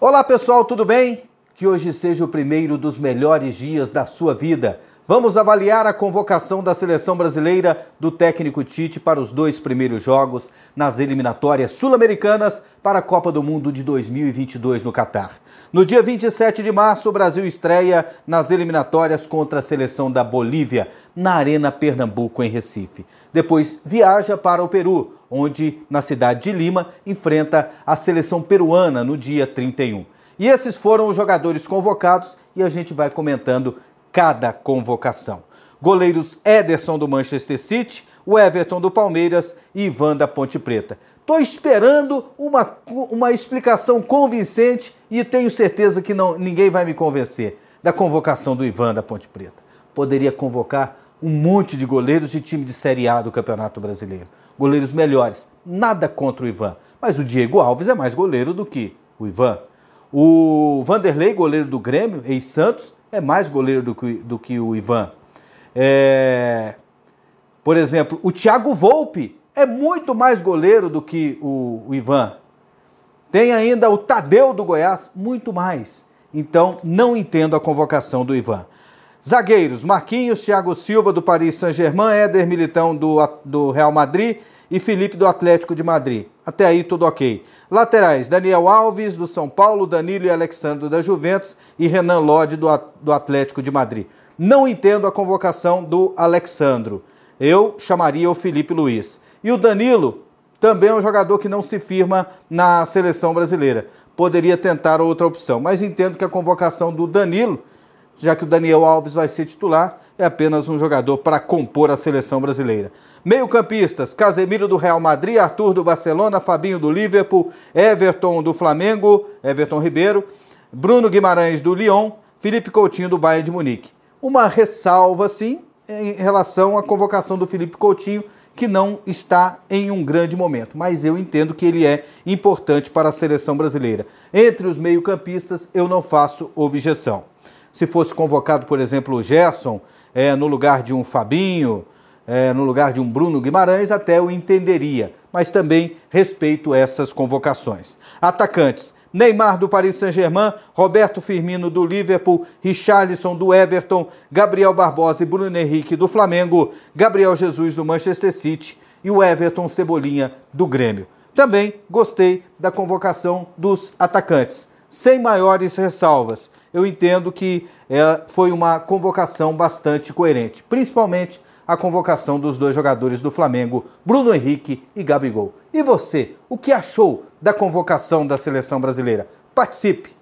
Olá pessoal, tudo bem? Que hoje seja o primeiro dos melhores dias da sua vida. Vamos avaliar a convocação da seleção brasileira do técnico Tite para os dois primeiros jogos nas eliminatórias sul-americanas para a Copa do Mundo de 2022 no Catar. No dia 27 de março, o Brasil estreia nas eliminatórias contra a seleção da Bolívia, na Arena Pernambuco, em Recife. Depois viaja para o Peru, onde, na cidade de Lima, enfrenta a seleção peruana no dia 31. E esses foram os jogadores convocados e a gente vai comentando cada convocação. Goleiros Ederson do Manchester City, o Everton do Palmeiras e Ivan da Ponte Preta. Estou esperando uma, uma explicação convincente e tenho certeza que não, ninguém vai me convencer da convocação do Ivan da Ponte Preta. Poderia convocar um monte de goleiros de time de Série A do Campeonato Brasileiro. Goleiros melhores. Nada contra o Ivan. Mas o Diego Alves é mais goleiro do que o Ivan. O Vanderlei, goleiro do Grêmio, ex-Santos, é mais goleiro do que, do que o Ivan. É... Por exemplo, o Thiago Volpe é muito mais goleiro do que o, o Ivan. Tem ainda o Tadeu do Goiás, muito mais. Então, não entendo a convocação do Ivan. Zagueiros: Marquinhos, Thiago Silva do Paris Saint-Germain, Éder Militão do, do Real Madrid e Felipe do Atlético de Madrid. Até aí tudo ok. Laterais: Daniel Alves do São Paulo, Danilo e Alexandre da Juventus e Renan Lodi do, Atlético de Madrid. Não entendo a convocação do Alexandro. Eu chamaria o Felipe Luiz. E o Danilo também é um jogador que não se firma na seleção brasileira. Poderia tentar outra opção, mas entendo que a convocação do Danilo, já que o Daniel Alves vai ser titular, é apenas um jogador para compor a seleção brasileira. Meio-campistas: Casemiro do Real Madrid, Arthur do Barcelona, Fabinho do Liverpool, Everton do Flamengo, Everton Ribeiro, Bruno Guimarães do Lyon, Felipe Coutinho do Bayern de Munique. Uma ressalva, sim, em relação à convocação do Felipe Coutinho, que não está em um grande momento, mas eu entendo que ele é importante para a seleção brasileira. Entre os meio-campistas, eu não faço objeção. Se fosse convocado, por exemplo, o Gerson, é, no lugar de um Fabinho, é, no lugar de um Bruno Guimarães, até eu entenderia, mas também respeito essas convocações. Atacantes: Neymar do Paris Saint-Germain, Roberto Firmino do Liverpool, Richarlison do Everton, Gabriel Barbosa e Bruno Henrique do Flamengo, Gabriel Jesus do Manchester City e o Everton Cebolinha do Grêmio. Também gostei da convocação dos atacantes, sem maiores ressalvas eu entendo que é, foi uma convocação bastante coerente, principalmente a convocação dos dois jogadores do Flamengo, Bruno Henrique e Gabigol. E você, o que achou da convocação da seleção brasileira? Participe!